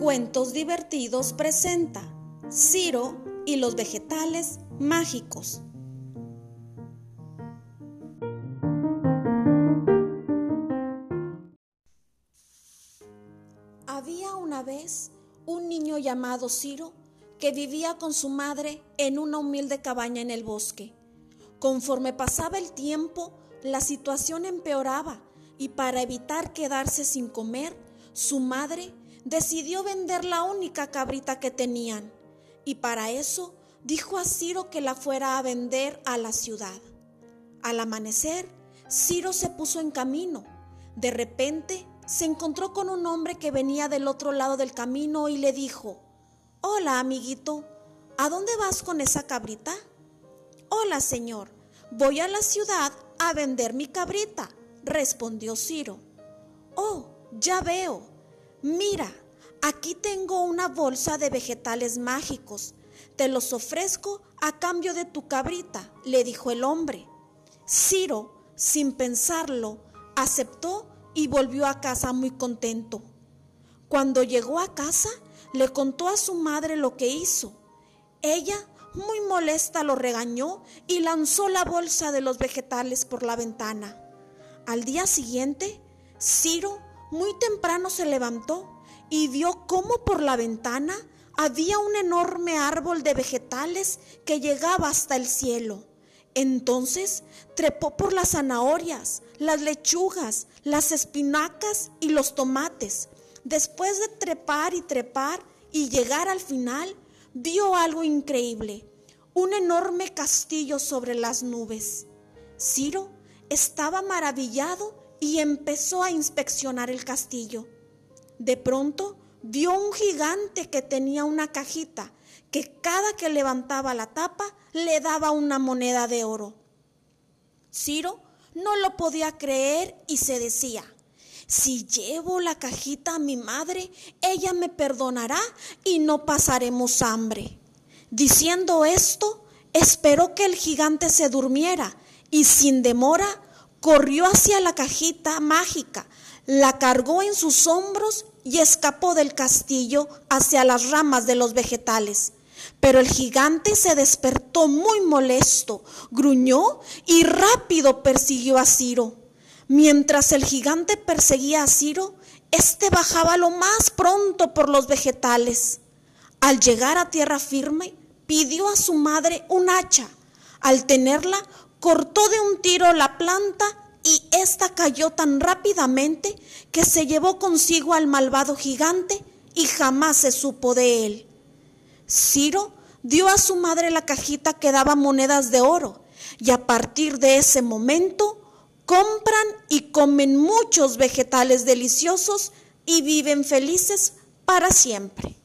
Cuentos Divertidos presenta Ciro y los vegetales mágicos. Había una vez un niño llamado Ciro que vivía con su madre en una humilde cabaña en el bosque. Conforme pasaba el tiempo, la situación empeoraba y para evitar quedarse sin comer, su madre decidió vender la única cabrita que tenían y para eso dijo a Ciro que la fuera a vender a la ciudad. Al amanecer, Ciro se puso en camino. De repente se encontró con un hombre que venía del otro lado del camino y le dijo, Hola amiguito, ¿a dónde vas con esa cabrita? Hola señor, voy a la ciudad a vender mi cabrita, respondió Ciro. Oh, ya veo. Mira, aquí tengo una bolsa de vegetales mágicos. Te los ofrezco a cambio de tu cabrita, le dijo el hombre. Ciro, sin pensarlo, aceptó y volvió a casa muy contento. Cuando llegó a casa, le contó a su madre lo que hizo. Ella, muy molesta, lo regañó y lanzó la bolsa de los vegetales por la ventana. Al día siguiente, Ciro muy temprano se levantó y vio cómo por la ventana había un enorme árbol de vegetales que llegaba hasta el cielo. Entonces trepó por las zanahorias, las lechugas, las espinacas y los tomates. Después de trepar y trepar y llegar al final, vio algo increíble, un enorme castillo sobre las nubes. Ciro estaba maravillado y empezó a inspeccionar el castillo. De pronto vio un gigante que tenía una cajita que cada que levantaba la tapa le daba una moneda de oro. Ciro no lo podía creer y se decía, si llevo la cajita a mi madre, ella me perdonará y no pasaremos hambre. Diciendo esto, esperó que el gigante se durmiera y sin demora corrió hacia la cajita mágica, la cargó en sus hombros y escapó del castillo hacia las ramas de los vegetales. Pero el gigante se despertó muy molesto, gruñó y rápido persiguió a Ciro. Mientras el gigante perseguía a Ciro, éste bajaba lo más pronto por los vegetales. Al llegar a tierra firme, pidió a su madre un hacha. Al tenerla, cortó de un tiro la planta y ésta cayó tan rápidamente que se llevó consigo al malvado gigante y jamás se supo de él. Ciro dio a su madre la cajita que daba monedas de oro y a partir de ese momento compran y comen muchos vegetales deliciosos y viven felices para siempre.